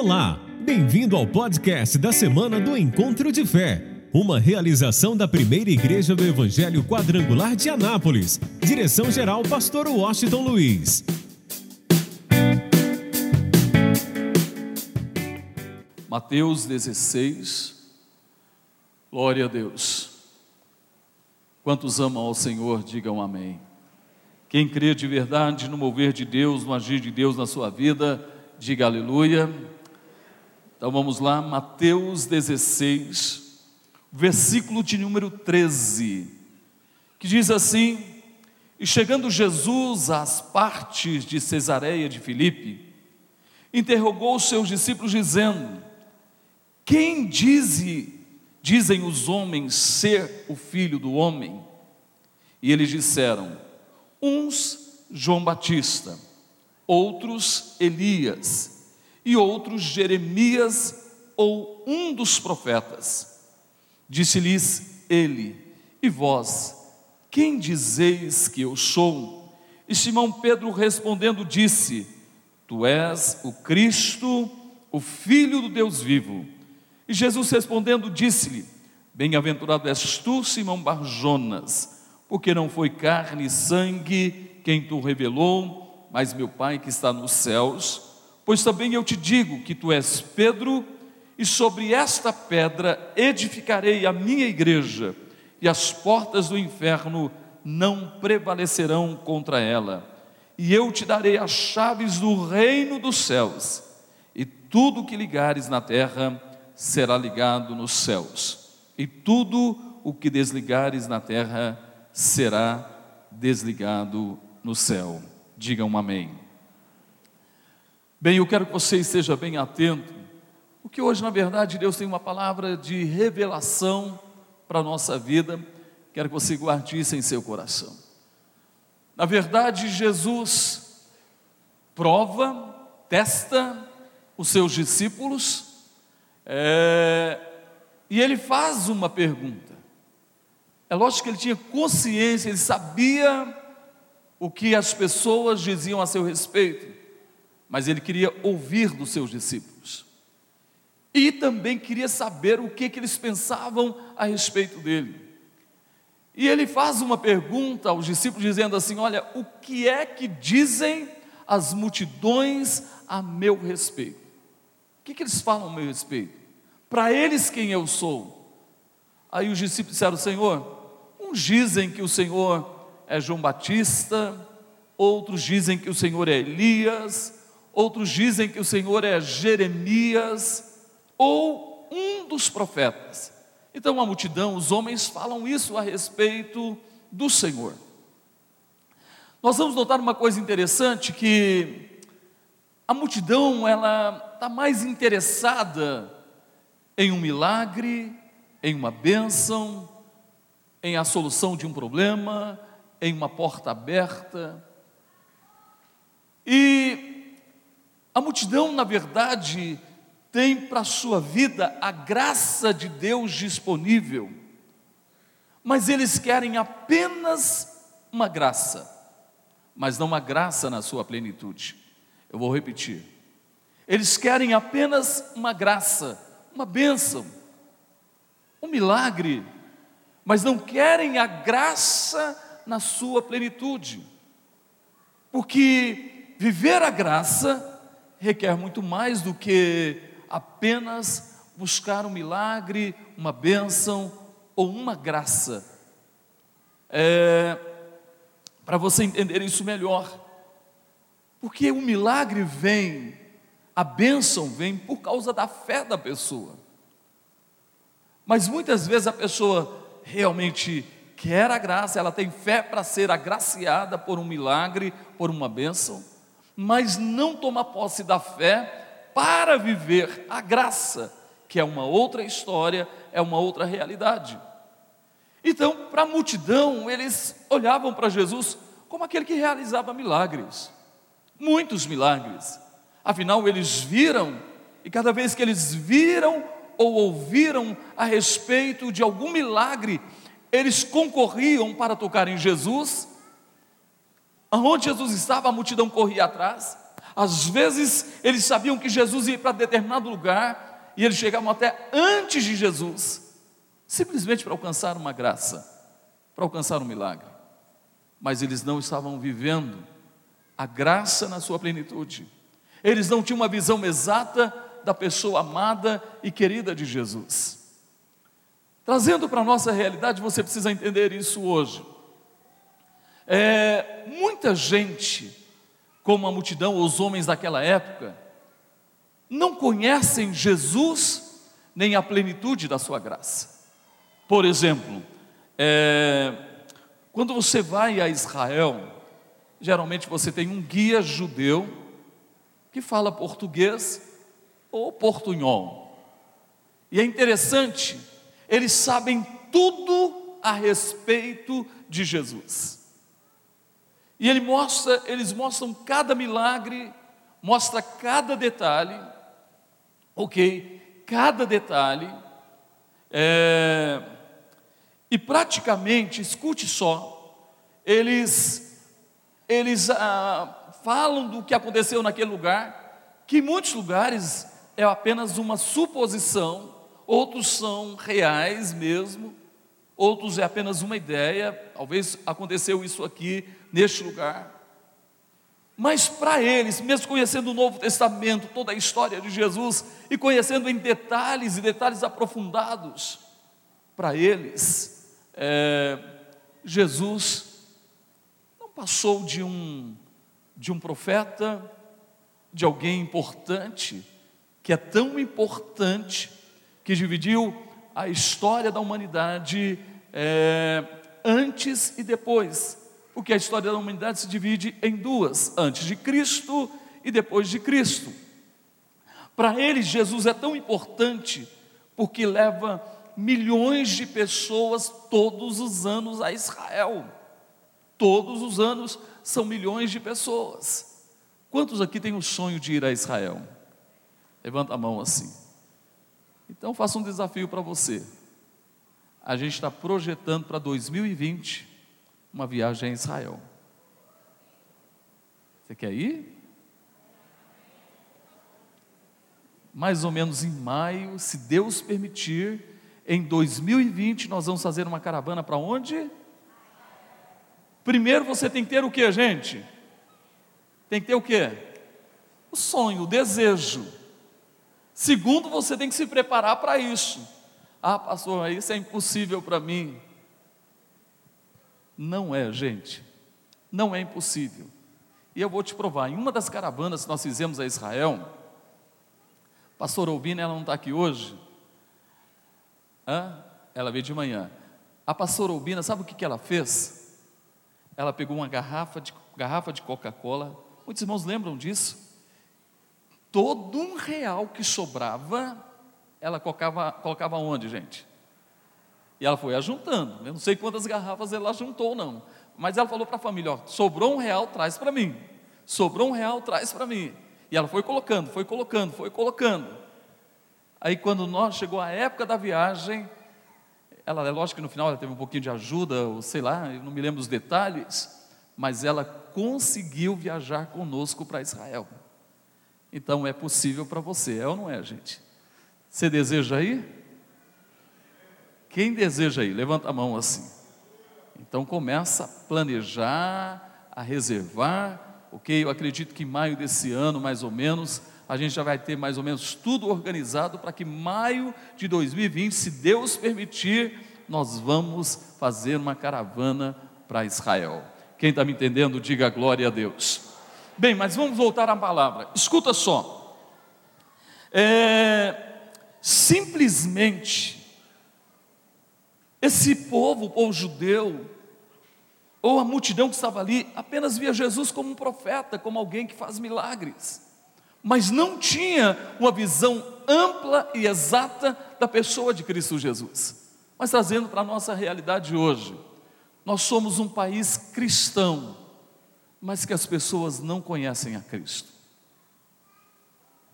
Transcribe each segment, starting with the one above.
Olá, bem-vindo ao podcast da semana do Encontro de Fé, uma realização da primeira igreja do Evangelho Quadrangular de Anápolis. Direção-geral, Pastor Washington Luiz. Mateus 16, glória a Deus. Quantos amam ao Senhor, digam amém. Quem crê de verdade no mover de Deus, no agir de Deus na sua vida, diga aleluia. Então vamos lá, Mateus 16, versículo de número 13, que diz assim: E chegando Jesus às partes de Cesareia de Filipe, interrogou os seus discípulos, dizendo: Quem dize, dizem os homens ser o filho do homem? E eles disseram: Uns João Batista, outros Elias, e outros Jeremias ou um dos profetas. Disse-lhes ele: E vós, quem dizeis que eu sou? E Simão Pedro respondendo disse: Tu és o Cristo, o Filho do Deus vivo. E Jesus respondendo disse-lhe: Bem-aventurado és tu, Simão Barjonas porque não foi carne e sangue quem tu revelou, mas meu Pai que está nos céus. Pois também eu te digo que tu és Pedro, e sobre esta pedra edificarei a minha igreja, e as portas do inferno não prevalecerão contra ela. E eu te darei as chaves do reino dos céus, e tudo que ligares na terra será ligado nos céus, e tudo o que desligares na terra será desligado no céu. Digam amém. Bem, eu quero que você esteja bem atento, porque hoje, na verdade, Deus tem uma palavra de revelação para a nossa vida. Quero que você guarde isso em seu coração. Na verdade, Jesus prova, testa os seus discípulos, é, e ele faz uma pergunta. É lógico que ele tinha consciência, ele sabia o que as pessoas diziam a seu respeito, mas ele queria ouvir dos seus discípulos. E também queria saber o que, que eles pensavam a respeito dele. E ele faz uma pergunta aos discípulos, dizendo assim: Olha, o que é que dizem as multidões a meu respeito? O que, que eles falam a meu respeito? Para eles, quem eu sou? Aí os discípulos disseram: Senhor, Uns dizem que o Senhor é João Batista, outros dizem que o Senhor é Elias, outros dizem que o Senhor é Jeremias ou um dos profetas. Então a multidão, os homens falam isso a respeito do Senhor. Nós vamos notar uma coisa interessante que a multidão ela está mais interessada em um milagre, em uma bênção, em a solução de um problema, em uma porta aberta. E a multidão, na verdade, tem para a sua vida a graça de Deus disponível, mas eles querem apenas uma graça, mas não uma graça na sua plenitude. Eu vou repetir. Eles querem apenas uma graça, uma bênção, um milagre mas não querem a graça na sua plenitude. Porque viver a graça requer muito mais do que apenas buscar um milagre, uma bênção ou uma graça. É, Para você entender isso melhor, porque o milagre vem, a bênção vem por causa da fé da pessoa. Mas muitas vezes a pessoa realmente quer a graça, ela tem fé para ser agraciada por um milagre, por uma bênção, mas não toma posse da fé para viver a graça, que é uma outra história, é uma outra realidade. Então, para a multidão, eles olhavam para Jesus como aquele que realizava milagres, muitos milagres. Afinal, eles viram, e cada vez que eles viram ou ouviram a respeito de algum milagre, eles concorriam para tocar em Jesus. Aonde Jesus estava, a multidão corria atrás. Às vezes eles sabiam que Jesus ia para determinado lugar e eles chegavam até antes de Jesus, simplesmente para alcançar uma graça, para alcançar um milagre. Mas eles não estavam vivendo a graça na sua plenitude. Eles não tinham uma visão exata da pessoa amada e querida de Jesus. Trazendo para a nossa realidade, você precisa entender isso hoje. É, muita gente, como a multidão, os homens daquela época, não conhecem Jesus nem a plenitude da sua graça. Por exemplo, é, quando você vai a Israel, geralmente você tem um guia judeu que fala português ou portunhol. E é interessante, eles sabem tudo a respeito de Jesus. E ele mostra, eles mostram cada milagre, mostra cada detalhe, ok? Cada detalhe. É, e praticamente, escute só, eles, eles ah, falam do que aconteceu naquele lugar, que em muitos lugares é apenas uma suposição, outros são reais mesmo, outros é apenas uma ideia, talvez aconteceu isso aqui, neste lugar. Mas para eles, mesmo conhecendo o Novo Testamento, toda a história de Jesus, e conhecendo em detalhes e detalhes aprofundados, para eles, é, Jesus não passou de um, de um profeta, de alguém importante, que é tão importante, que dividiu a história da humanidade é, antes e depois porque a história da humanidade se divide em duas: antes de Cristo e depois de Cristo. Para eles, Jesus é tão importante porque leva milhões de pessoas todos os anos a Israel. Todos os anos são milhões de pessoas. Quantos aqui têm o sonho de ir a Israel? Levanta a mão assim. Então faça um desafio para você. A gente está projetando para 2020 uma viagem a Israel. Você quer ir? Mais ou menos em maio, se Deus permitir, em 2020 nós vamos fazer uma caravana para onde? Primeiro você tem que ter o que, gente? Tem que ter o que? O sonho, o desejo. Segundo, você tem que se preparar para isso. Ah, pastor, isso é impossível para mim. Não é, gente. Não é impossível. E eu vou te provar. Em uma das caravanas que nós fizemos a Israel, pastor Albina, ela não está aqui hoje? Hã? Ela veio de manhã. A pastora Albina, sabe o que, que ela fez? Ela pegou uma garrafa de, garrafa de Coca-Cola. Muitos irmãos lembram disso? Todo um real que sobrava, ela colocava, colocava onde, gente? E ela foi ajuntando. Eu não sei quantas garrafas ela juntou, não. Mas ela falou para a família: ó, sobrou um real, traz para mim. Sobrou um real, traz para mim. E ela foi colocando, foi colocando, foi colocando. Aí quando nós chegou a época da viagem, ela, é lógico que no final ela teve um pouquinho de ajuda, ou sei lá, eu não me lembro dos detalhes, mas ela conseguiu viajar conosco para Israel. Então é possível para você, é ou não é, gente? Você deseja ir? Quem deseja ir? Levanta a mão assim. Então começa a planejar, a reservar, ok? Eu acredito que em maio desse ano, mais ou menos, a gente já vai ter mais ou menos tudo organizado para que maio de 2020, se Deus permitir, nós vamos fazer uma caravana para Israel. Quem está me entendendo, diga glória a Deus. Bem, mas vamos voltar à palavra. Escuta só. É, simplesmente esse povo, o povo judeu, ou a multidão que estava ali, apenas via Jesus como um profeta, como alguém que faz milagres, mas não tinha uma visão ampla e exata da pessoa de Cristo Jesus. Mas trazendo para a nossa realidade hoje, nós somos um país cristão, mas que as pessoas não conhecem a Cristo.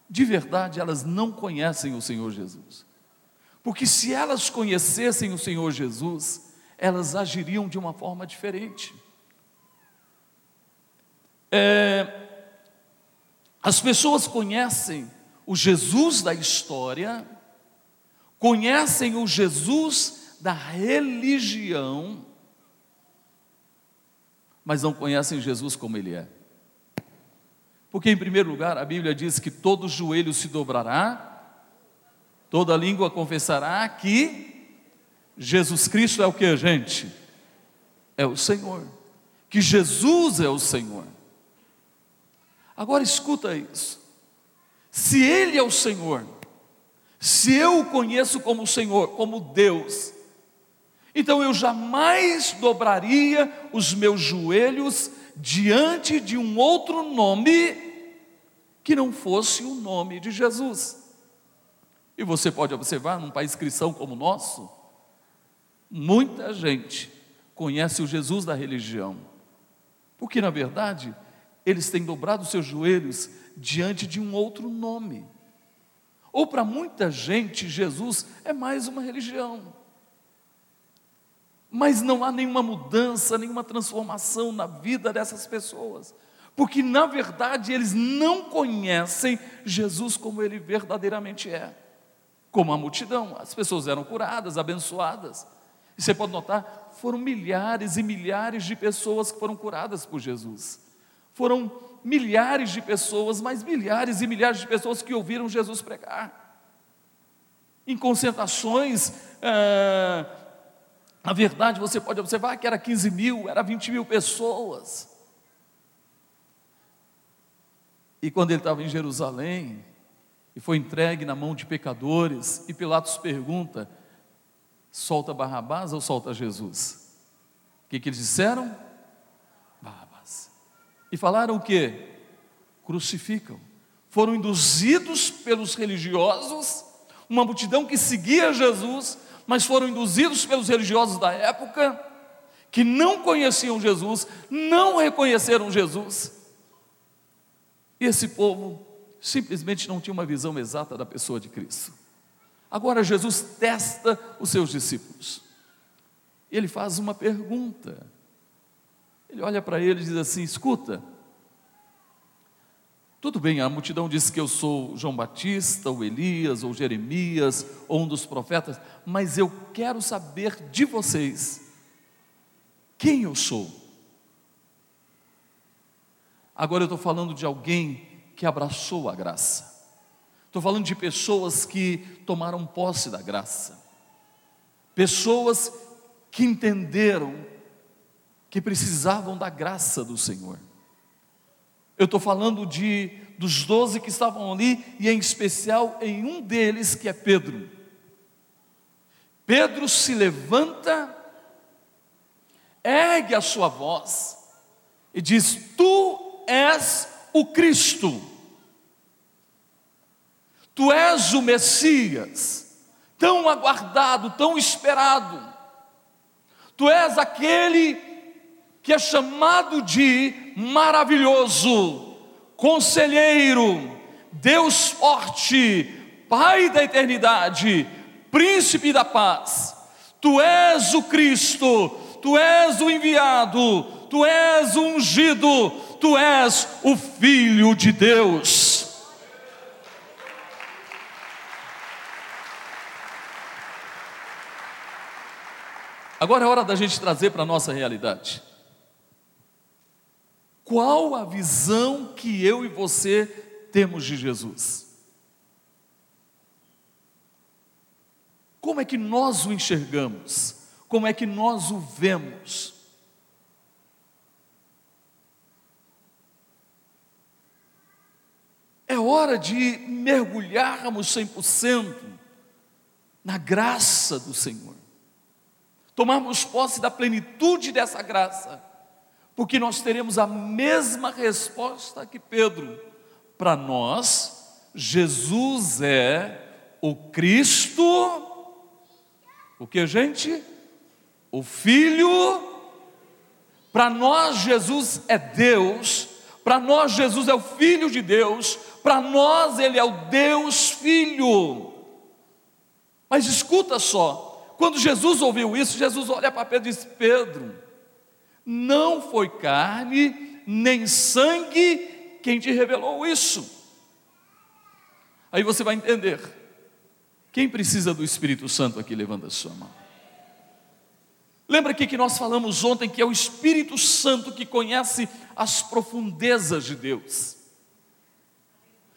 De verdade, elas não conhecem o Senhor Jesus. Porque se elas conhecessem o Senhor Jesus, elas agiriam de uma forma diferente. É, As pessoas conhecem o Jesus da história, conhecem o Jesus da religião, mas não conhecem Jesus como ele é. Porque, em primeiro lugar, a Bíblia diz que todo joelho se dobrará, toda língua confessará que Jesus Cristo é o que, gente? É o Senhor. Que Jesus é o Senhor. Agora escuta isso. Se Ele é o Senhor, se eu o conheço como Senhor, como Deus, então eu jamais dobraria os meus joelhos diante de um outro nome que não fosse o nome de Jesus. E você pode observar, num país cristão como o nosso, muita gente conhece o Jesus da religião, porque na verdade eles têm dobrado seus joelhos diante de um outro nome. Ou para muita gente, Jesus é mais uma religião mas não há nenhuma mudança, nenhuma transformação na vida dessas pessoas, porque na verdade eles não conhecem Jesus como ele verdadeiramente é. Como a multidão, as pessoas eram curadas, abençoadas. E você pode notar, foram milhares e milhares de pessoas que foram curadas por Jesus. Foram milhares de pessoas, mas milhares e milhares de pessoas que ouviram Jesus pregar. Em concentrações, ah, na verdade, você pode observar que era 15 mil, era 20 mil pessoas. E quando ele estava em Jerusalém, e foi entregue na mão de pecadores, e Pilatos pergunta: solta Barrabás ou solta Jesus? O que, que eles disseram? Barrabás. E falaram o que? Crucificam. Foram induzidos pelos religiosos, uma multidão que seguia Jesus, mas foram induzidos pelos religiosos da época, que não conheciam Jesus, não reconheceram Jesus. E esse povo simplesmente não tinha uma visão exata da pessoa de Cristo. Agora Jesus testa os seus discípulos. Ele faz uma pergunta. Ele olha para ele e diz assim: Escuta, tudo bem, a multidão diz que eu sou João Batista, ou Elias, ou Jeremias, ou um dos profetas, mas eu quero saber de vocês quem eu sou. Agora eu estou falando de alguém que abraçou a graça, estou falando de pessoas que tomaram posse da graça, pessoas que entenderam que precisavam da graça do Senhor. Eu estou falando de dos doze que estavam ali, e em especial em um deles que é Pedro. Pedro se levanta, ergue a sua voz e diz: Tu és o Cristo, Tu és o Messias, tão aguardado, tão esperado, Tu és aquele que é chamado de maravilhoso, conselheiro, Deus forte, Pai da eternidade, príncipe da paz. Tu és o Cristo, tu és o enviado, tu és o ungido, tu és o Filho de Deus. Agora é hora da gente trazer para a nossa realidade. Qual a visão que eu e você temos de Jesus? Como é que nós o enxergamos? Como é que nós o vemos? É hora de mergulharmos 100% na graça do Senhor, tomarmos posse da plenitude dessa graça porque nós teremos a mesma resposta que Pedro. Para nós, Jesus é o Cristo, o que, gente? O Filho. Para nós, Jesus é Deus. Para nós, Jesus é o Filho de Deus. Para nós, Ele é o Deus Filho. Mas escuta só, quando Jesus ouviu isso, Jesus olha para Pedro e diz: Pedro, não foi carne nem sangue quem te revelou isso, Aí você vai entender. Quem precisa do Espírito Santo aqui, levanta a sua mão. Lembra aqui que nós falamos ontem que é o Espírito Santo que conhece as profundezas de Deus.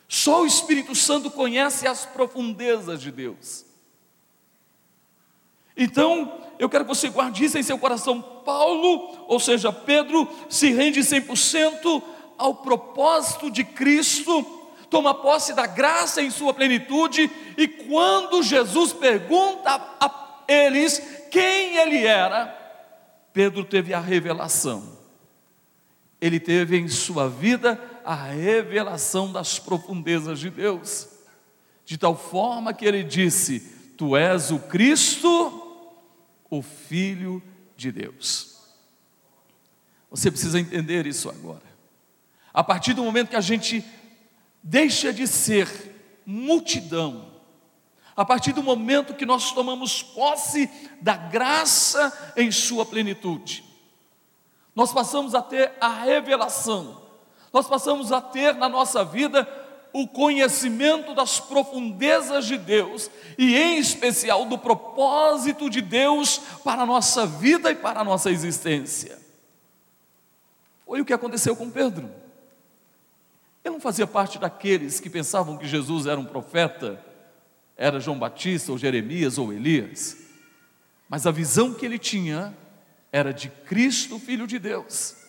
Só o Espírito Santo conhece as profundezas de Deus. Então, eu quero que você guarde isso em seu coração. Paulo, ou seja, Pedro, se rende 100% ao propósito de Cristo, toma posse da graça em sua plenitude, e quando Jesus pergunta a eles quem ele era, Pedro teve a revelação. Ele teve em sua vida a revelação das profundezas de Deus, de tal forma que ele disse: Tu és o Cristo, o Filho de Deus. Você precisa entender isso agora. A partir do momento que a gente deixa de ser multidão, a partir do momento que nós tomamos posse da graça em sua plenitude, nós passamos a ter a revelação, nós passamos a ter na nossa vida o conhecimento das profundezas de Deus e, em especial, do propósito de Deus para a nossa vida e para a nossa existência. Foi o que aconteceu com Pedro. Ele não fazia parte daqueles que pensavam que Jesus era um profeta, era João Batista, ou Jeremias, ou Elias, mas a visão que ele tinha era de Cristo, Filho de Deus.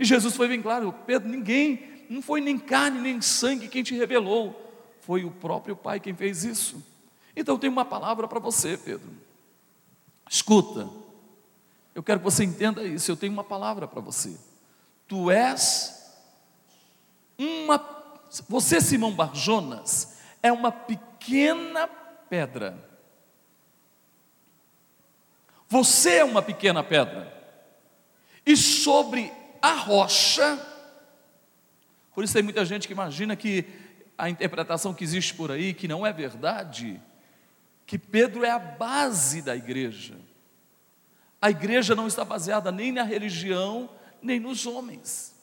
E Jesus foi bem claro: Pedro, ninguém não foi nem carne nem sangue quem te revelou, foi o próprio Pai quem fez isso. Então eu tenho uma palavra para você, Pedro. Escuta, eu quero que você entenda isso. Eu tenho uma palavra para você. Tu és uma, você, Simão Barjonas, é uma pequena pedra. Você é uma pequena pedra. E sobre a rocha por isso tem muita gente que imagina que a interpretação que existe por aí, que não é verdade, que Pedro é a base da igreja. A igreja não está baseada nem na religião, nem nos homens.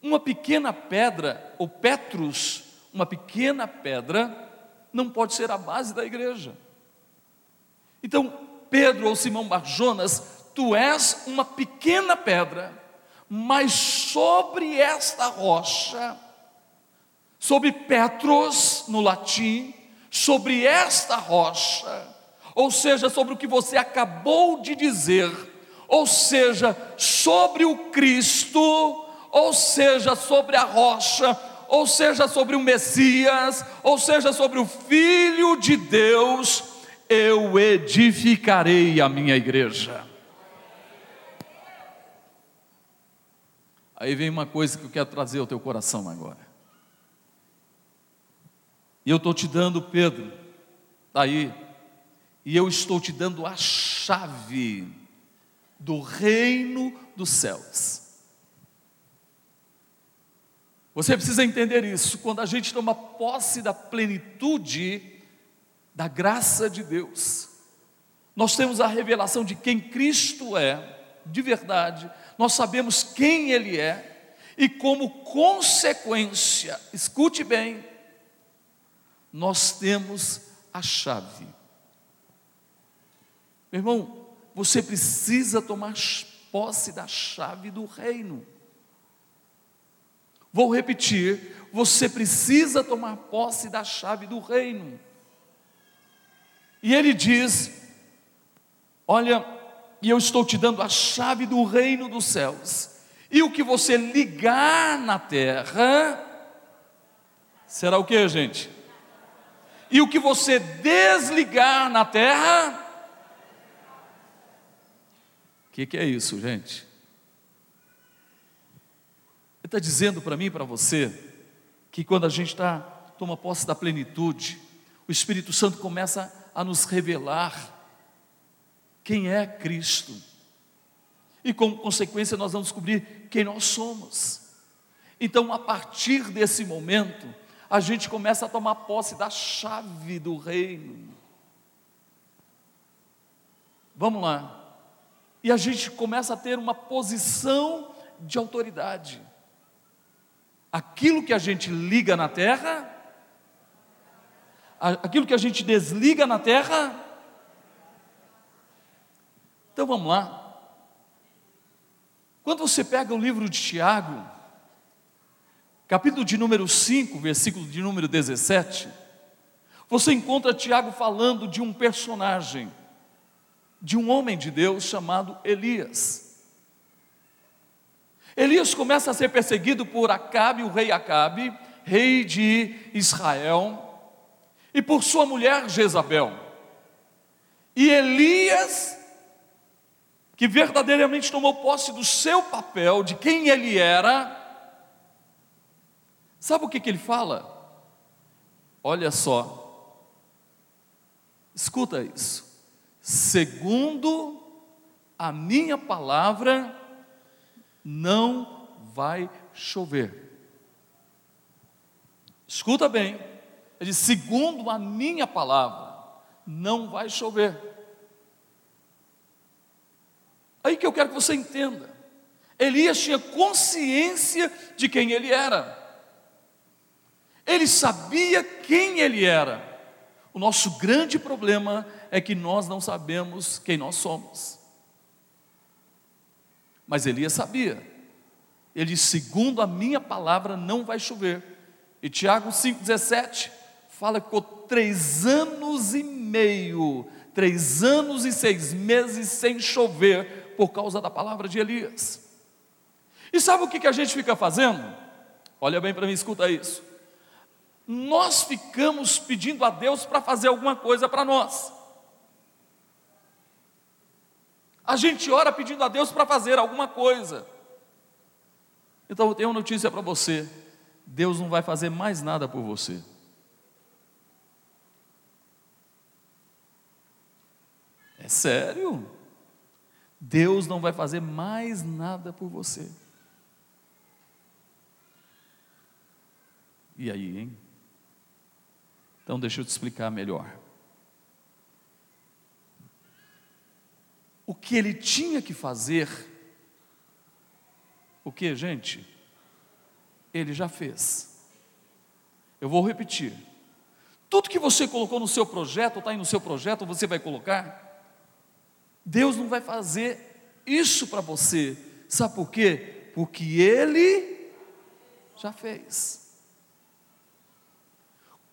Uma pequena pedra, ou Petrus, uma pequena pedra, não pode ser a base da igreja. Então, Pedro ou Simão Barjonas, tu és uma pequena pedra mas sobre esta rocha, sobre Petros no latim, sobre esta rocha, ou seja, sobre o que você acabou de dizer, ou seja, sobre o Cristo, ou seja, sobre a rocha, ou seja, sobre o Messias, ou seja, sobre o Filho de Deus, eu edificarei a minha igreja. Aí vem uma coisa que eu quero trazer ao teu coração agora. E eu estou te dando, Pedro, está aí, e eu estou te dando a chave do reino dos céus. Você precisa entender isso. Quando a gente toma posse da plenitude da graça de Deus, nós temos a revelação de quem Cristo é, de verdade, nós sabemos quem Ele é, e como consequência, escute bem, nós temos a chave. Meu irmão, você precisa tomar posse da chave do reino. Vou repetir, você precisa tomar posse da chave do reino. E ele diz: Olha, e eu estou te dando a chave do reino dos céus. E o que você ligar na terra, será o que, gente? E o que você desligar na terra, o que, que é isso, gente? Ele está dizendo para mim e para você que quando a gente está toma posse da plenitude, o Espírito Santo começa a nos revelar quem é Cristo. E como consequência, nós vamos descobrir quem nós somos. Então, a partir desse momento, a gente começa a tomar posse da chave do reino. Vamos lá. E a gente começa a ter uma posição de autoridade. Aquilo que a gente liga na terra aquilo que a gente desliga na terra. Então vamos lá. Quando você pega o livro de Tiago, capítulo de número 5, versículo de número 17, você encontra Tiago falando de um personagem, de um homem de Deus chamado Elias. Elias começa a ser perseguido por Acabe, o rei Acabe, rei de Israel, e por sua mulher Jezabel. E Elias que verdadeiramente tomou posse do seu papel, de quem ele era, sabe o que, que ele fala? Olha só, escuta isso. Segundo a minha palavra, não vai chover. Escuta bem, ele diz: segundo a minha palavra, não vai chover. Aí que eu quero que você entenda. Elias tinha consciência de quem ele era. Ele sabia quem ele era. O nosso grande problema é que nós não sabemos quem nós somos. Mas Elias sabia. Ele disse: segundo a minha palavra, não vai chover. E Tiago 5,17 fala que ficou três anos e meio, três anos e seis meses sem chover, por causa da palavra de Elias. E sabe o que, que a gente fica fazendo? Olha bem para mim, escuta isso. Nós ficamos pedindo a Deus para fazer alguma coisa para nós. A gente ora pedindo a Deus para fazer alguma coisa. Então eu tenho uma notícia para você: Deus não vai fazer mais nada por você. É sério? Deus não vai fazer mais nada por você. E aí, hein? Então deixa eu te explicar melhor. O que ele tinha que fazer, o que, gente? Ele já fez. Eu vou repetir. Tudo que você colocou no seu projeto, está aí no seu projeto, você vai colocar, Deus não vai fazer isso para você. Sabe por quê? Porque Ele já fez.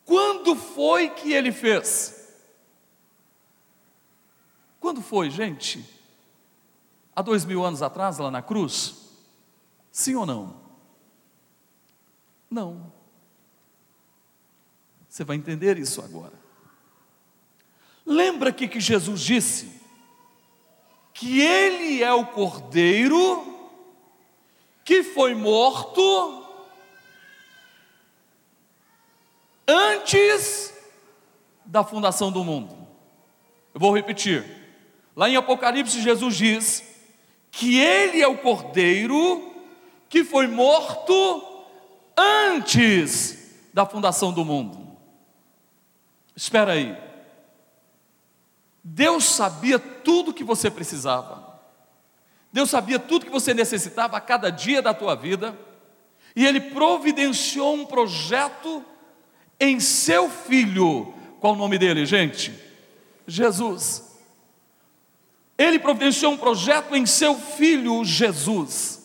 Quando foi que Ele fez? Quando foi, gente? Há dois mil anos atrás, lá na cruz? Sim ou não? Não. Você vai entender isso agora. Lembra que que Jesus disse? Que ele é o cordeiro que foi morto antes da fundação do mundo. Eu vou repetir. Lá em Apocalipse, Jesus diz que ele é o cordeiro que foi morto antes da fundação do mundo. Espera aí. Deus sabia tudo que você precisava. Deus sabia tudo que você necessitava a cada dia da tua vida. E Ele providenciou um projeto em seu filho. Qual o nome dele, gente? Jesus. Ele providenciou um projeto em seu filho Jesus.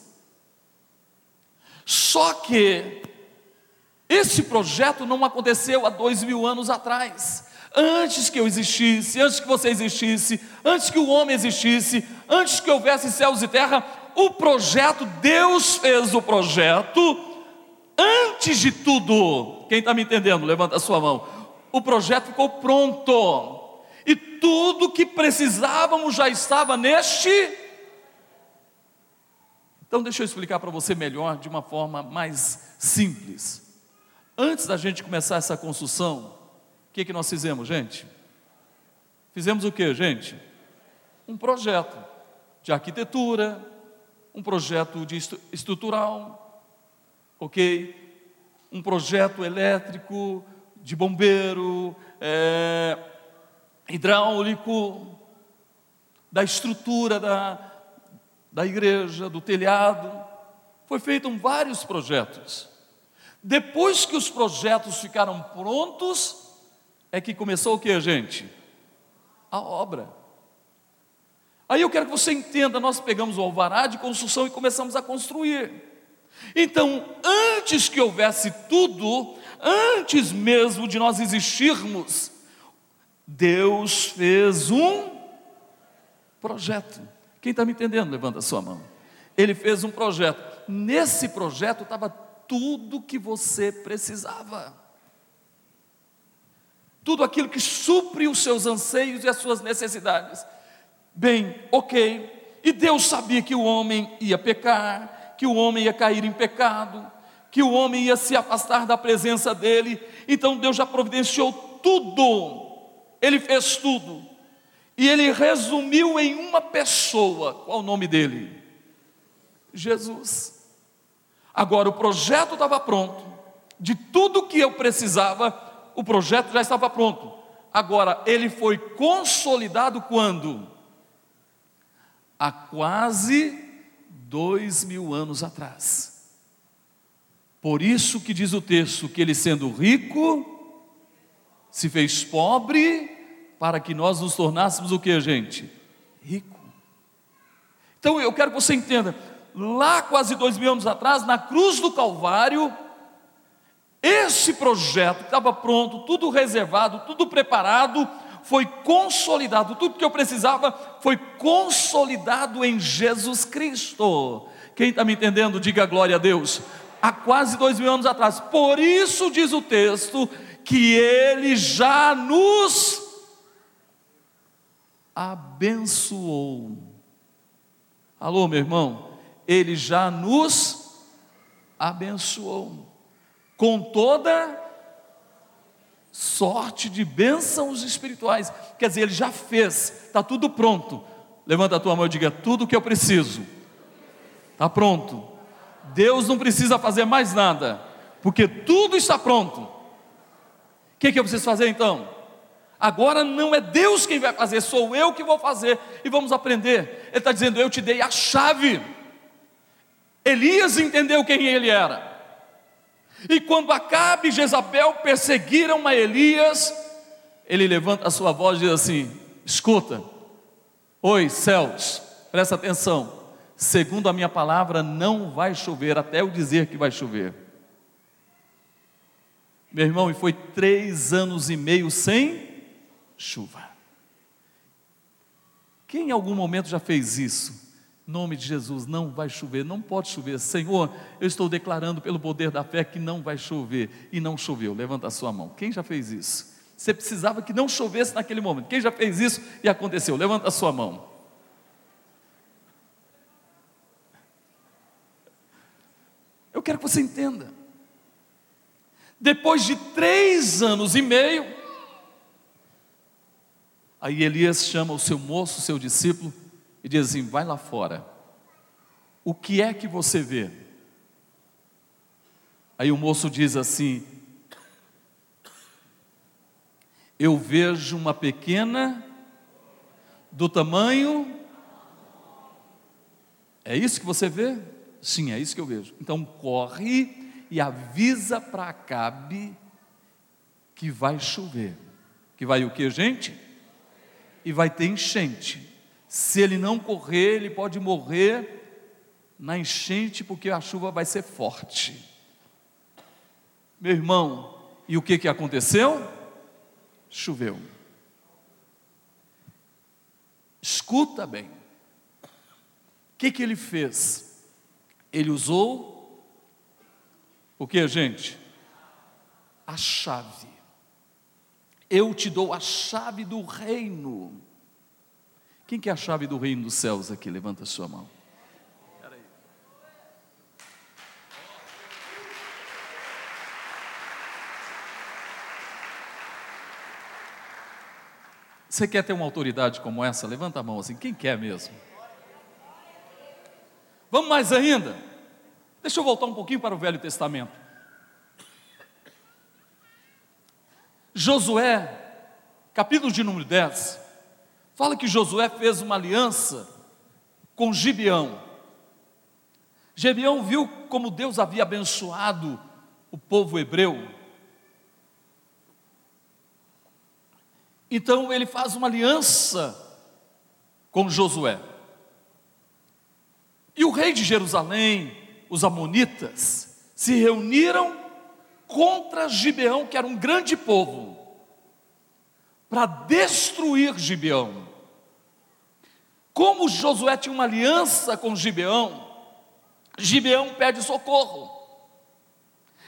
Só que esse projeto não aconteceu há dois mil anos atrás antes que eu existisse, antes que você existisse, antes que o homem existisse, antes que houvesse céus e terra, o projeto, Deus fez o projeto antes de tudo. Quem está me entendendo? Levanta a sua mão. O projeto ficou pronto, e tudo que precisávamos já estava neste. Então, deixa eu explicar para você melhor, de uma forma mais simples. Antes da gente começar essa construção, que, que nós fizemos, gente? Fizemos o que, gente? Um projeto de arquitetura, um projeto de estrutural, ok? Um projeto elétrico, de bombeiro, é, hidráulico, da estrutura da, da igreja, do telhado. Foi feito vários projetos. Depois que os projetos ficaram prontos, é que começou o que, gente? A obra. Aí eu quero que você entenda: nós pegamos o alvará de construção e começamos a construir. Então, antes que houvesse tudo, antes mesmo de nós existirmos, Deus fez um projeto. Quem está me entendendo, levanta a sua mão. Ele fez um projeto. Nesse projeto estava tudo que você precisava. Tudo aquilo que supre os seus anseios e as suas necessidades. Bem, ok. E Deus sabia que o homem ia pecar, que o homem ia cair em pecado, que o homem ia se afastar da presença dele. Então Deus já providenciou tudo. Ele fez tudo. E ele resumiu em uma pessoa. Qual o nome dele? Jesus. Agora o projeto estava pronto. De tudo que eu precisava, o projeto já estava pronto. Agora ele foi consolidado quando? Há quase dois mil anos atrás. Por isso que diz o texto que ele sendo rico, se fez pobre para que nós nos tornássemos o que, gente? Rico. Então eu quero que você entenda, lá quase dois mil anos atrás, na cruz do Calvário, esse projeto que estava pronto, tudo reservado, tudo preparado, foi consolidado, tudo que eu precisava foi consolidado em Jesus Cristo. Quem está me entendendo, diga glória a Deus. Há quase dois mil anos atrás, por isso diz o texto que Ele já nos abençoou. Alô, meu irmão, Ele já nos abençoou com toda sorte de bênçãos espirituais. Quer dizer, Ele já fez, está tudo pronto. Levanta a tua mão e diga: tudo que eu preciso está pronto. Deus não precisa fazer mais nada, porque tudo está pronto. O que, que eu preciso fazer então? Agora não é Deus quem vai fazer, sou eu que vou fazer, e vamos aprender. Ele está dizendo: Eu te dei a chave. Elias entendeu quem ele era. E quando Acabe e Jezabel perseguiram a Elias, ele levanta a sua voz e diz assim: Escuta, oi céus, presta atenção. Segundo a minha palavra, não vai chover até eu dizer que vai chover. Meu irmão, e foi três anos e meio sem chuva. Quem em algum momento já fez isso? Nome de Jesus, não vai chover, não pode chover. Senhor, eu estou declarando pelo poder da fé que não vai chover. E não choveu. Levanta a sua mão. Quem já fez isso? Você precisava que não chovesse naquele momento. Quem já fez isso e aconteceu? Levanta a sua mão. Eu quero que você entenda. Depois de três anos e meio, aí Elias chama o seu moço, o seu discípulo, e diz assim: vai lá fora, o que é que você vê? Aí o moço diz assim: eu vejo uma pequena, do tamanho. É isso que você vê? Sim, é isso que eu vejo. Então corre e avisa para Acabe que vai chover. Que vai o que, gente? E vai ter enchente. Se ele não correr, ele pode morrer na enchente, porque a chuva vai ser forte. Meu irmão, e o que, que aconteceu? Choveu. Escuta bem. O que, que ele fez? Ele usou o que, gente? A chave. Eu te dou a chave do reino. Quem que é a chave do reino dos céus aqui? Levanta a sua mão. Você quer ter uma autoridade como essa? Levanta a mão assim. Quem quer mesmo? Vamos mais ainda. Deixa eu voltar um pouquinho para o Velho Testamento. Josué, capítulo de número 10, fala que Josué fez uma aliança com Gibeão. Gibeão viu como Deus havia abençoado o povo hebreu. Então ele faz uma aliança com Josué. E o rei de Jerusalém, os amonitas, se reuniram contra Gibeão, que era um grande povo, para destruir Gibeão. Como Josué tinha uma aliança com Gibeão, Gibeão pede socorro.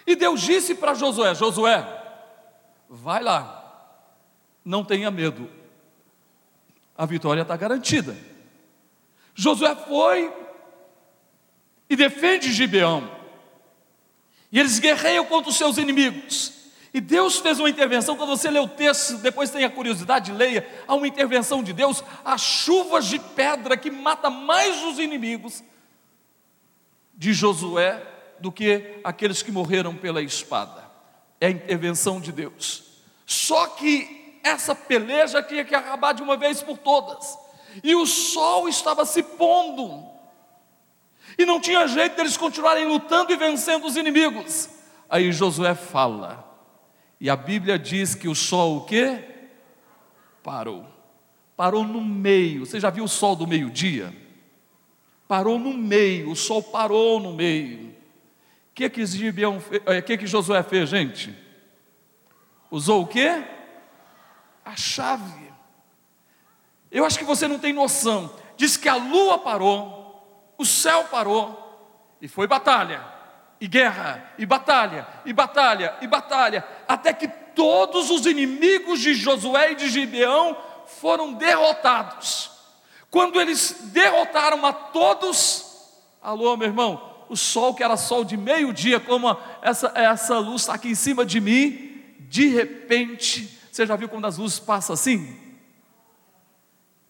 E Deus disse para Josué: Josué, vai lá, não tenha medo, a vitória está garantida. Josué foi e defende Gibeão, e eles guerreiam contra os seus inimigos. E Deus fez uma intervenção, quando você lê o texto, depois tem a curiosidade, leia, há uma intervenção de Deus, há chuvas de pedra que mata mais os inimigos de Josué do que aqueles que morreram pela espada. É a intervenção de Deus. Só que essa peleja tinha que acabar de uma vez por todas. E o sol estava se pondo. E não tinha jeito deles continuarem lutando e vencendo os inimigos. Aí Josué fala: e a Bíblia diz que o sol o quê? Parou. Parou no meio. Você já viu o sol do meio-dia? Parou no meio, o sol parou no meio. O que que, é, que que Josué fez, gente? Usou o quê? A chave. Eu acho que você não tem noção. Diz que a lua parou, o céu parou e foi batalha e guerra, e batalha, e batalha, e batalha, até que todos os inimigos de Josué e de Gibeão foram derrotados. Quando eles derrotaram a todos, alô, meu irmão, o sol que era sol de meio-dia, como essa, essa luz está aqui em cima de mim, de repente, você já viu quando as luzes passam assim?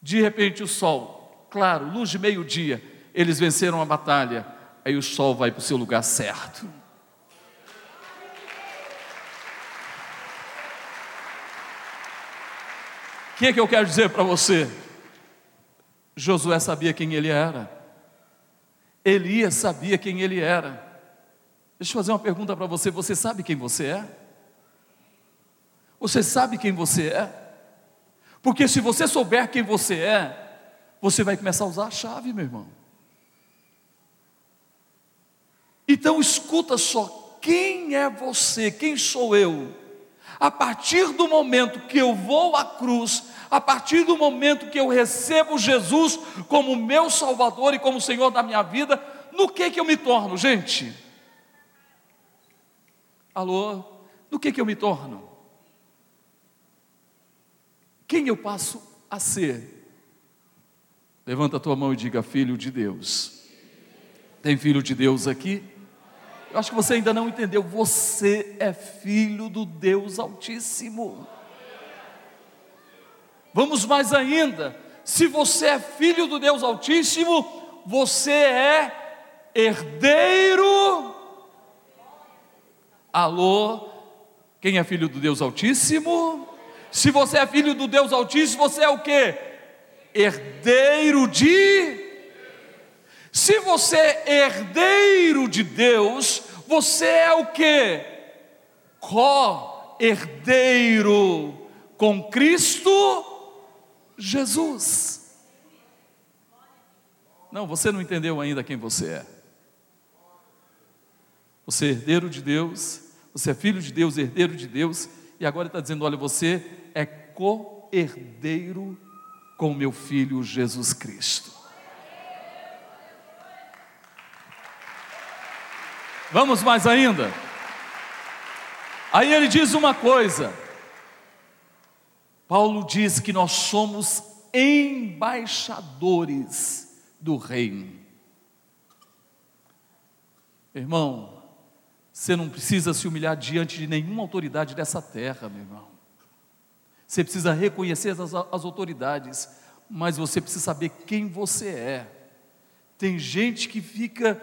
De repente o sol, claro, luz de meio-dia, eles venceram a batalha aí o sol vai para o seu lugar certo. O que é que eu quero dizer para você? Josué sabia quem ele era, Elias sabia quem ele era. Deixa eu fazer uma pergunta para você: você sabe quem você é? Você sabe quem você é? Porque se você souber quem você é, você vai começar a usar a chave, meu irmão. Então escuta só, quem é você? Quem sou eu? A partir do momento que eu vou à cruz, a partir do momento que eu recebo Jesus como meu Salvador e como Senhor da minha vida, no que que eu me torno, gente? Alô? No que que eu me torno? Quem eu passo a ser? Levanta a tua mão e diga: Filho de Deus. Tem filho de Deus aqui? Eu acho que você ainda não entendeu. Você é filho do Deus Altíssimo. Vamos mais ainda. Se você é filho do Deus Altíssimo, você é herdeiro. Alô? Quem é filho do Deus Altíssimo? Se você é filho do Deus Altíssimo, você é o que? Herdeiro de se você é herdeiro de Deus, você é o que? Co-herdeiro com Cristo Jesus. Não, você não entendeu ainda quem você é. Você é herdeiro de Deus, você é filho de Deus, herdeiro de Deus, e agora está dizendo: olha, você é co-herdeiro com meu filho Jesus Cristo. Vamos mais ainda. Aí ele diz uma coisa. Paulo diz que nós somos embaixadores do reino. Irmão, você não precisa se humilhar diante de nenhuma autoridade dessa terra, meu irmão. Você precisa reconhecer as, as autoridades, mas você precisa saber quem você é. Tem gente que fica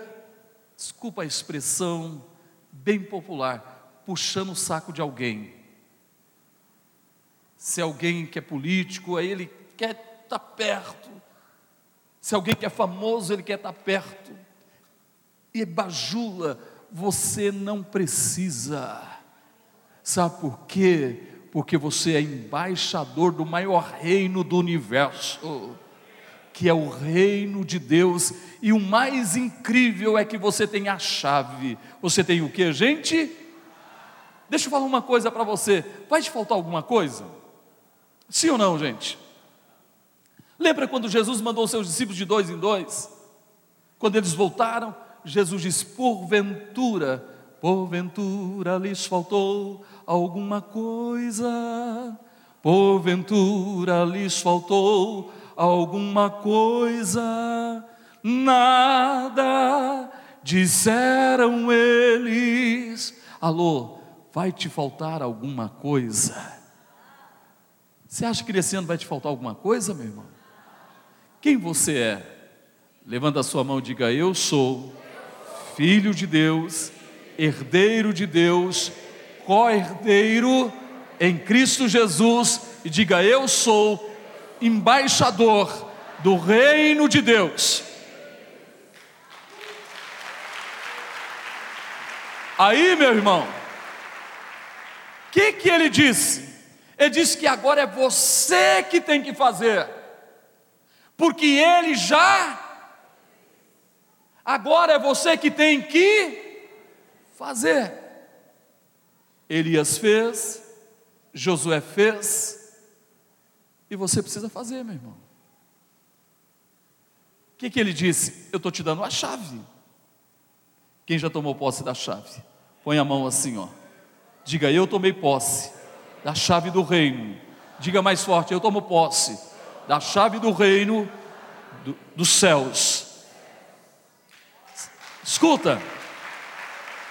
desculpa a expressão bem popular, puxando o saco de alguém. Se alguém que é político, aí ele quer estar tá perto. Se alguém que é famoso, ele quer estar tá perto. E bajula, você não precisa. Sabe por quê? porque você é embaixador do maior reino do universo, que é o reino de Deus, e o mais incrível é que você tem a chave. Você tem o que, gente? Deixa eu falar uma coisa para você: vai te faltar alguma coisa? Sim ou não, gente? Lembra quando Jesus mandou seus discípulos de dois em dois? Quando eles voltaram, Jesus diz: porventura, porventura lhes faltou alguma coisa, porventura lhes faltou alguma coisa, nada, disseram eles. Alô, vai te faltar alguma coisa? Você acha que esse ano vai te faltar alguma coisa, meu irmão? Quem você é? Levanta a sua mão e diga: Eu sou filho de Deus, herdeiro de Deus, co-herdeiro em Cristo Jesus. E diga: Eu sou embaixador do reino de Deus. Aí, meu irmão, o que, que ele disse? Ele disse que agora é você que tem que fazer, porque ele já, agora é você que tem que fazer. Elias fez, Josué fez, e você precisa fazer, meu irmão. O que, que ele disse? Eu estou te dando a chave. Quem já tomou posse da chave? Põe a mão assim, ó. Diga, eu tomei posse da chave do reino. Diga mais forte, eu tomo posse da chave do reino do, dos céus. Escuta,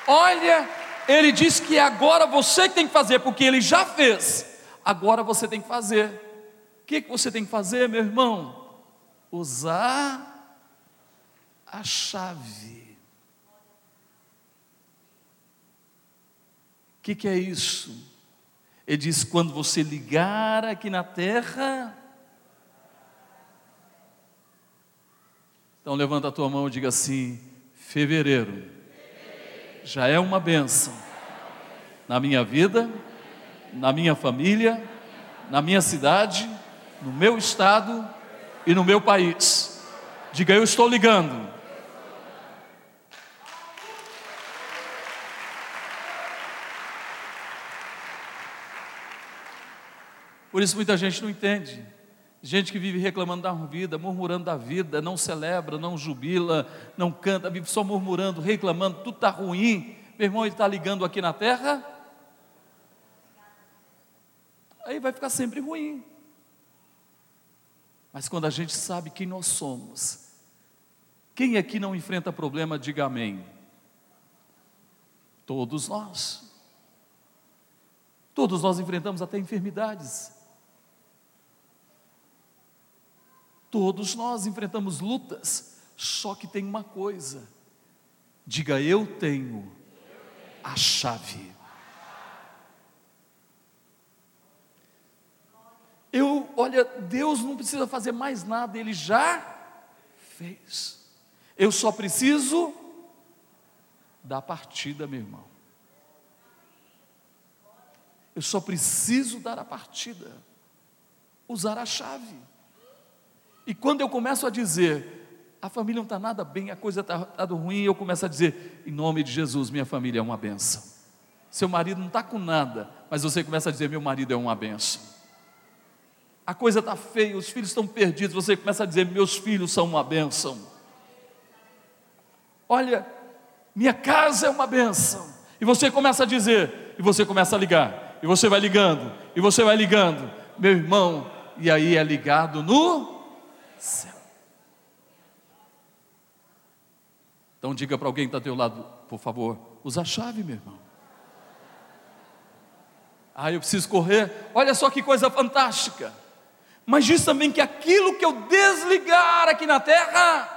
olha, ele diz que agora você tem que fazer, porque ele já fez, agora você tem que fazer. O que, que você tem que fazer, meu irmão? Usar a chave. O que, que é isso? Ele diz: quando você ligar aqui na terra. Então levanta a tua mão e diga assim: fevereiro já é uma benção na minha vida, na minha família, na minha cidade, no meu estado e no meu país. Diga, eu estou ligando Por isso muita gente não entende. Gente que vive reclamando da vida, murmurando da vida, não celebra, não jubila, não canta, vive só murmurando, reclamando, tudo está ruim. Meu irmão, ele está ligando aqui na terra. Aí vai ficar sempre ruim. Mas quando a gente sabe quem nós somos, quem aqui não enfrenta problema, diga amém. Todos nós. Todos nós enfrentamos até enfermidades. Todos nós enfrentamos lutas, só que tem uma coisa: diga eu tenho a chave. Eu, olha, Deus não precisa fazer mais nada, Ele já fez. Eu só preciso da partida, meu irmão. Eu só preciso dar a partida, usar a chave. E quando eu começo a dizer, a família não está nada bem, a coisa está tá ruim, eu começo a dizer, em nome de Jesus, minha família é uma benção. Seu marido não está com nada, mas você começa a dizer, meu marido é uma benção. A coisa está feia, os filhos estão perdidos, você começa a dizer, meus filhos são uma benção. Olha, minha casa é uma benção. E você começa a dizer, e você começa a ligar, e você vai ligando, e você vai ligando, meu irmão, e aí é ligado no céu. Então diga para alguém que está ao teu lado, por favor, usa a chave, meu irmão. Ah, eu preciso correr. Olha só que coisa fantástica. Mas diz também que aquilo que eu desligar aqui na terra,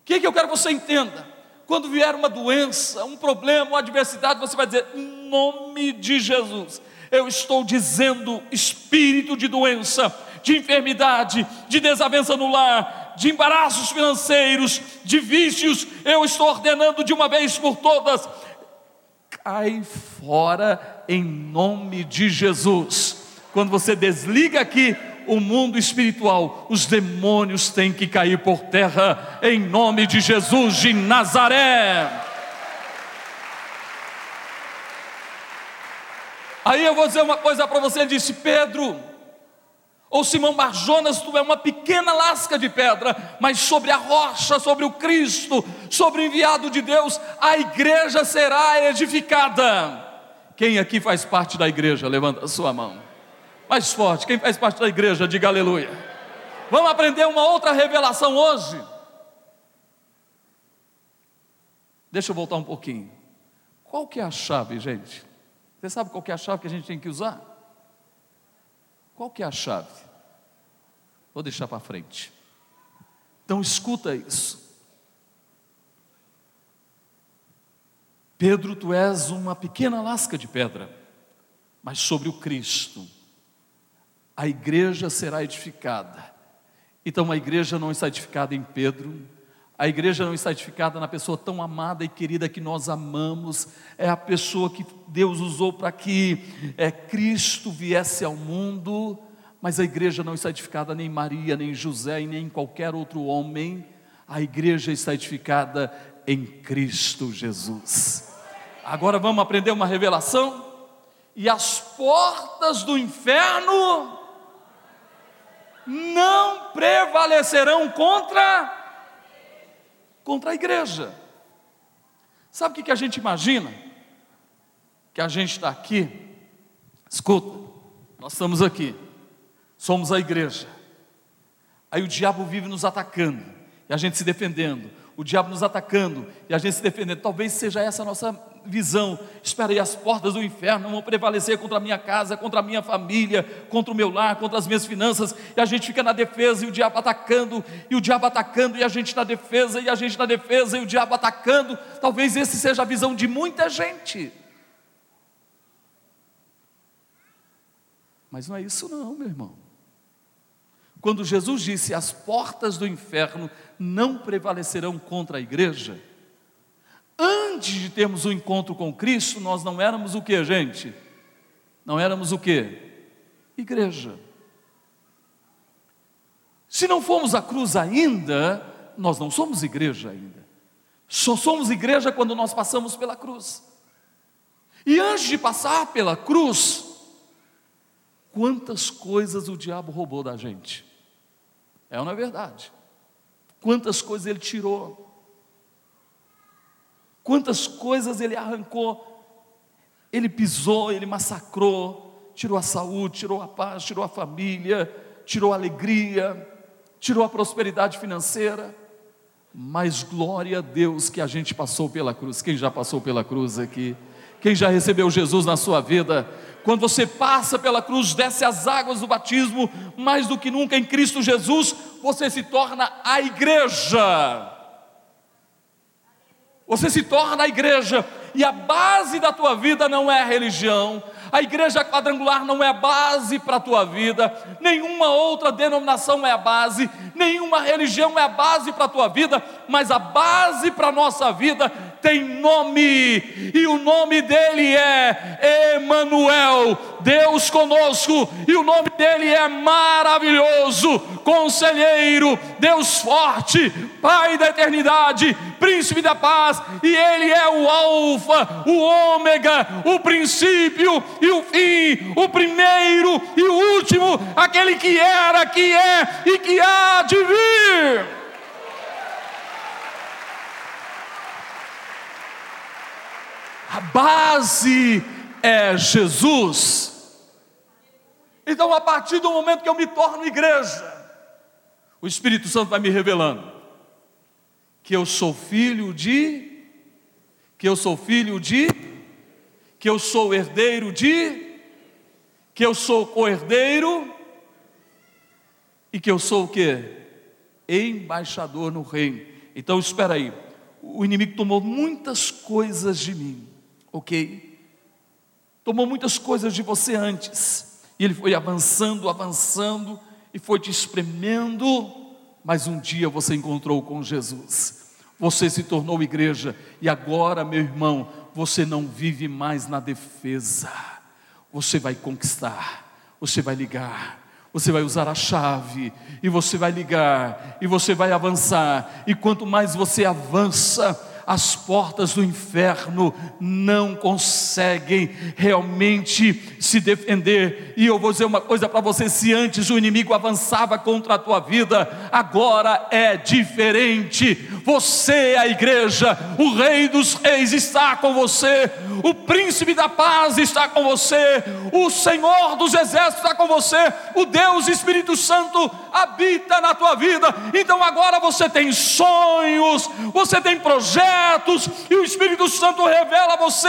o que, que eu quero que você entenda? Quando vier uma doença, um problema, uma adversidade, você vai dizer, em nome de Jesus, eu estou dizendo espírito de doença, de enfermidade, de desavença no lar, de embaraços financeiros, de vícios, eu estou ordenando de uma vez por todas, cai fora em nome de Jesus. Quando você desliga aqui o mundo espiritual, os demônios têm que cair por terra em nome de Jesus de Nazaré. Aí eu vou dizer uma coisa para você, disse Pedro, ou Simão Barjonas, tu é uma pequena lasca de pedra, mas sobre a rocha, sobre o Cristo, sobre o enviado de Deus, a igreja será edificada. Quem aqui faz parte da igreja? Levanta a sua mão. Mais forte, quem faz parte da igreja, diga aleluia. Vamos aprender uma outra revelação hoje. Deixa eu voltar um pouquinho. Qual que é a chave, gente? Você sabe qual que é a chave que a gente tem que usar? Qual que é a chave? Vou deixar para frente. Então escuta isso. Pedro, tu és uma pequena lasca de pedra, mas sobre o Cristo a igreja será edificada. Então a igreja não está edificada em Pedro, a igreja não está edificada na pessoa tão amada e querida que nós amamos, é a pessoa que Deus usou para que é, Cristo viesse ao mundo, mas a igreja não está edificada nem em Maria, nem em José e nem em qualquer outro homem, a igreja está edificada em Cristo Jesus. Agora vamos aprender uma revelação? E as portas do inferno não prevalecerão contra contra a igreja. Sabe o que a gente imagina? Que a gente está aqui, escuta, nós estamos aqui, somos a igreja. Aí o diabo vive nos atacando, e a gente se defendendo, o diabo nos atacando, e a gente se defendendo. Talvez seja essa a nossa visão. Espera aí, as portas do inferno vão prevalecer contra a minha casa, contra a minha família, contra o meu lar, contra as minhas finanças, e a gente fica na defesa e o diabo atacando, e o diabo atacando, e a gente na defesa, e a gente na defesa, e o diabo atacando. Talvez esse seja a visão de muita gente. Mas não é isso não, meu irmão. Quando Jesus disse: "As portas do inferno não prevalecerão contra a igreja", Antes de termos o um encontro com Cristo, nós não éramos o que, gente? Não éramos o que? Igreja. Se não fomos à cruz ainda, nós não somos igreja ainda. Só somos igreja quando nós passamos pela cruz. E antes de passar pela cruz, quantas coisas o diabo roubou da gente? É ou não é verdade? Quantas coisas ele tirou? Quantas coisas ele arrancou, ele pisou, ele massacrou, tirou a saúde, tirou a paz, tirou a família, tirou a alegria, tirou a prosperidade financeira. Mas glória a Deus que a gente passou pela cruz. Quem já passou pela cruz aqui? Quem já recebeu Jesus na sua vida? Quando você passa pela cruz, desce as águas do batismo, mais do que nunca em Cristo Jesus, você se torna a igreja. Você se torna a igreja, e a base da tua vida não é a religião, a igreja quadrangular não é a base para a tua vida, nenhuma outra denominação é a base, nenhuma religião é a base para a tua vida, mas a base para a nossa vida tem nome, e o nome dele é Emanuel, Deus conosco, e o nome dele é maravilhoso, conselheiro, Deus forte, Pai da eternidade, príncipe da paz, e ele é o alfa, o ômega, o princípio e o fim, o primeiro e o último, aquele que era, que é e que há de vir. A base é Jesus. Então, a partir do momento que eu me torno igreja, o Espírito Santo vai me revelando que eu sou filho de, que eu sou filho de, que eu sou herdeiro de, que eu sou co-herdeiro e que eu sou o que? Embaixador no reino. Então espera aí, o inimigo tomou muitas coisas de mim, ok? Tomou muitas coisas de você antes, e ele foi avançando, avançando, e foi te espremendo, mas um dia você encontrou com Jesus, você se tornou igreja, e agora, meu irmão, você não vive mais na defesa, você vai conquistar, você vai ligar, você vai usar a chave, e você vai ligar, e você vai avançar, e quanto mais você avança, as portas do inferno não conseguem realmente se defender. E eu vou dizer uma coisa para você: se antes o inimigo avançava contra a tua vida, agora é diferente. Você é a igreja, o Rei dos Reis está com você, o Príncipe da Paz está com você, o Senhor dos Exércitos está com você, o Deus Espírito Santo habita na tua vida. Então agora você tem sonhos, você tem projetos e o Espírito Santo revela a você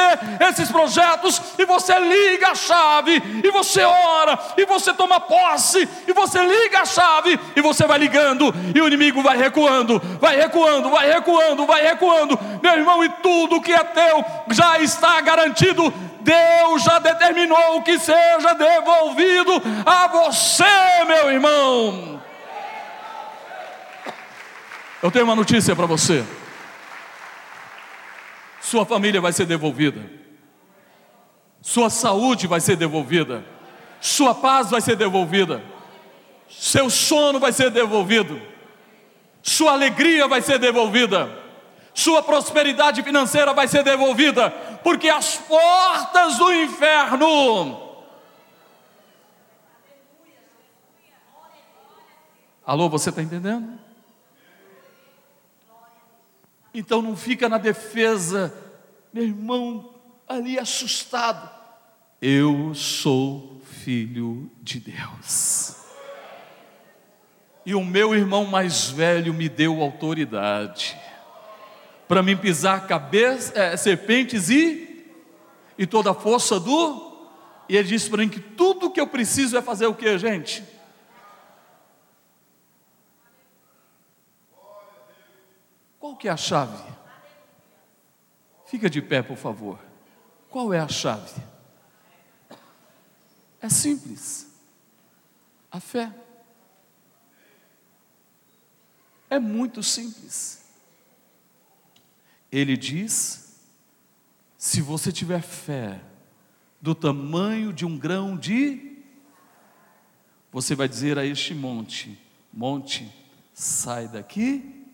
esses projetos, e você liga a chave, e você ora, e você toma posse, e você liga a chave, e você vai ligando, e o inimigo vai recuando, vai recuando, vai recuando, vai recuando, meu irmão, e tudo que é teu já está garantido. Deus já determinou que seja devolvido a você, meu irmão. Eu tenho uma notícia para você. Sua família vai ser devolvida, sua saúde vai ser devolvida, sua paz vai ser devolvida, seu sono vai ser devolvido, sua alegria vai ser devolvida, sua prosperidade financeira vai ser devolvida, porque as portas do inferno. Alô, você está entendendo? Então não fica na defesa, meu irmão, ali assustado. Eu sou filho de Deus. E o meu irmão mais velho me deu autoridade para mim pisar cabeça, é, serpentes e e toda a força do. E ele disse para mim que tudo que eu preciso é fazer o que, gente? Qual que é a chave? Fica de pé, por favor. Qual é a chave? É simples. A fé. É muito simples. Ele diz: se você tiver fé do tamanho de um grão de, você vai dizer a este monte: monte, sai daqui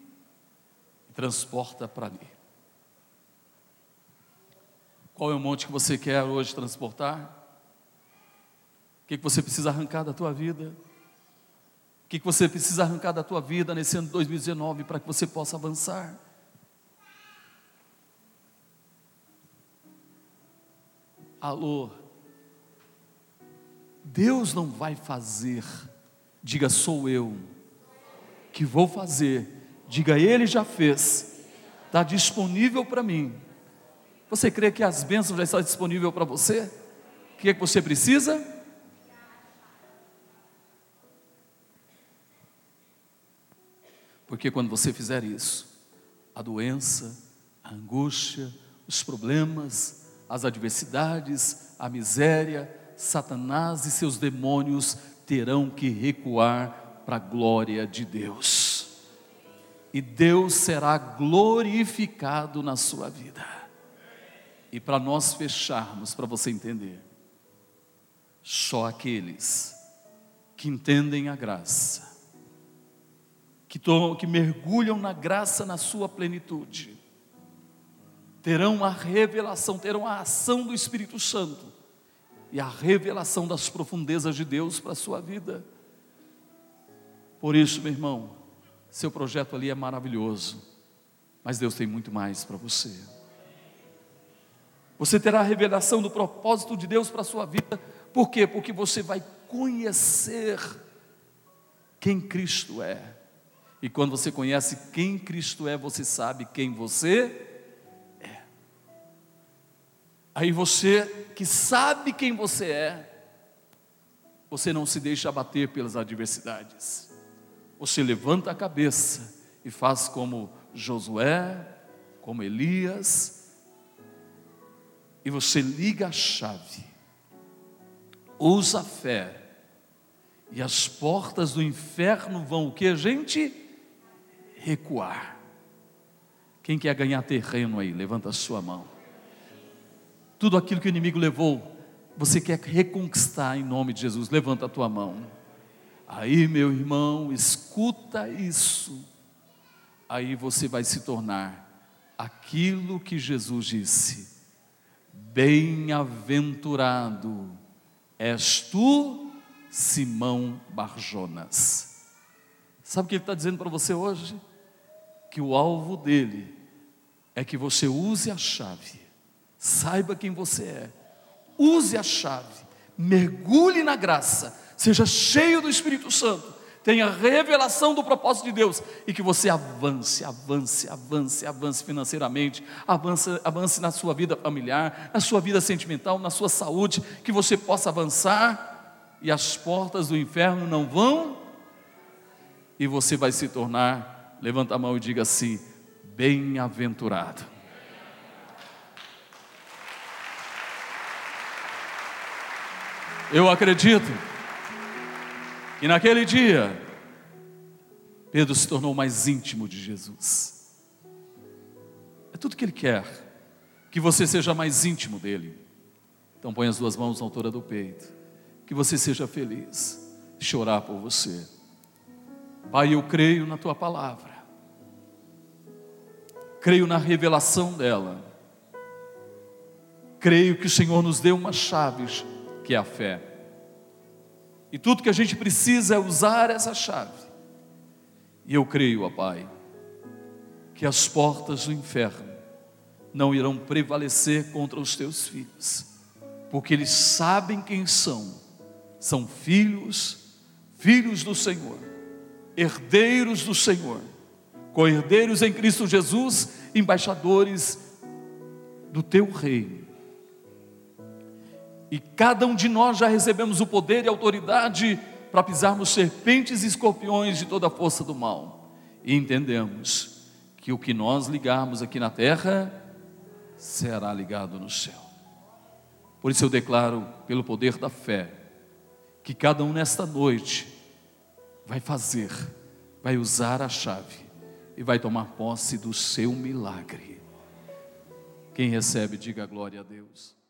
transporta para ali. Qual é o monte que você quer hoje transportar? O que, que você precisa arrancar da tua vida? O que, que você precisa arrancar da tua vida nesse ano de 2019 para que você possa avançar? Alô, Deus não vai fazer, diga sou eu, que vou fazer Diga, Ele já fez, está disponível para mim. Você crê que as bênçãos já estão disponíveis para você? O que é que você precisa? Porque quando você fizer isso, a doença, a angústia, os problemas, as adversidades, a miséria, Satanás e seus demônios terão que recuar para a glória de Deus e Deus será glorificado na sua vida. E para nós fecharmos, para você entender, só aqueles que entendem a graça, que, to, que mergulham na graça na sua plenitude, terão a revelação, terão a ação do Espírito Santo e a revelação das profundezas de Deus para a sua vida. Por isso, meu irmão, seu projeto ali é maravilhoso, mas Deus tem muito mais para você. Você terá a revelação do propósito de Deus para a sua vida, por quê? Porque você vai conhecer quem Cristo é. E quando você conhece quem Cristo é, você sabe quem você é. Aí você que sabe quem você é, você não se deixa abater pelas adversidades você levanta a cabeça e faz como Josué, como Elias, e você liga a chave, usa a fé, e as portas do inferno vão o que, gente? Recuar. Quem quer ganhar terreno aí? Levanta a sua mão. tudo aquilo que o inimigo levou, você quer reconquistar em nome de Jesus. Levanta a tua mão. Aí, meu irmão, escuta isso. Aí você vai se tornar aquilo que Jesus disse: Bem-aventurado és tu, Simão Barjonas. Sabe o que ele está dizendo para você hoje? Que o alvo dele é que você use a chave, saiba quem você é, use a chave, mergulhe na graça, seja cheio do Espírito Santo, tenha revelação do propósito de Deus e que você avance, avance, avance, avance financeiramente, avance, avance na sua vida familiar, na sua vida sentimental, na sua saúde, que você possa avançar e as portas do inferno não vão e você vai se tornar, levanta a mão e diga assim: bem-aventurado. Eu acredito que naquele dia, Pedro se tornou mais íntimo de Jesus. É tudo que ele quer, que você seja mais íntimo dele. Então põe as duas mãos na altura do peito, que você seja feliz, chorar por você. Pai, eu creio na tua palavra creio na revelação dela. Creio que o Senhor nos deu uma chave, que é a fé. E tudo que a gente precisa é usar essa chave. E eu creio, ó Pai, que as portas do inferno não irão prevalecer contra os teus filhos, porque eles sabem quem são. São filhos, filhos do Senhor, herdeiros do Senhor co-herdeiros em Cristo Jesus, embaixadores do teu reino. E cada um de nós já recebemos o poder e autoridade para pisarmos serpentes e escorpiões de toda a força do mal. E entendemos que o que nós ligarmos aqui na terra será ligado no céu. Por isso eu declaro, pelo poder da fé, que cada um nesta noite vai fazer, vai usar a chave e vai tomar posse do seu milagre. Quem recebe, diga glória a Deus.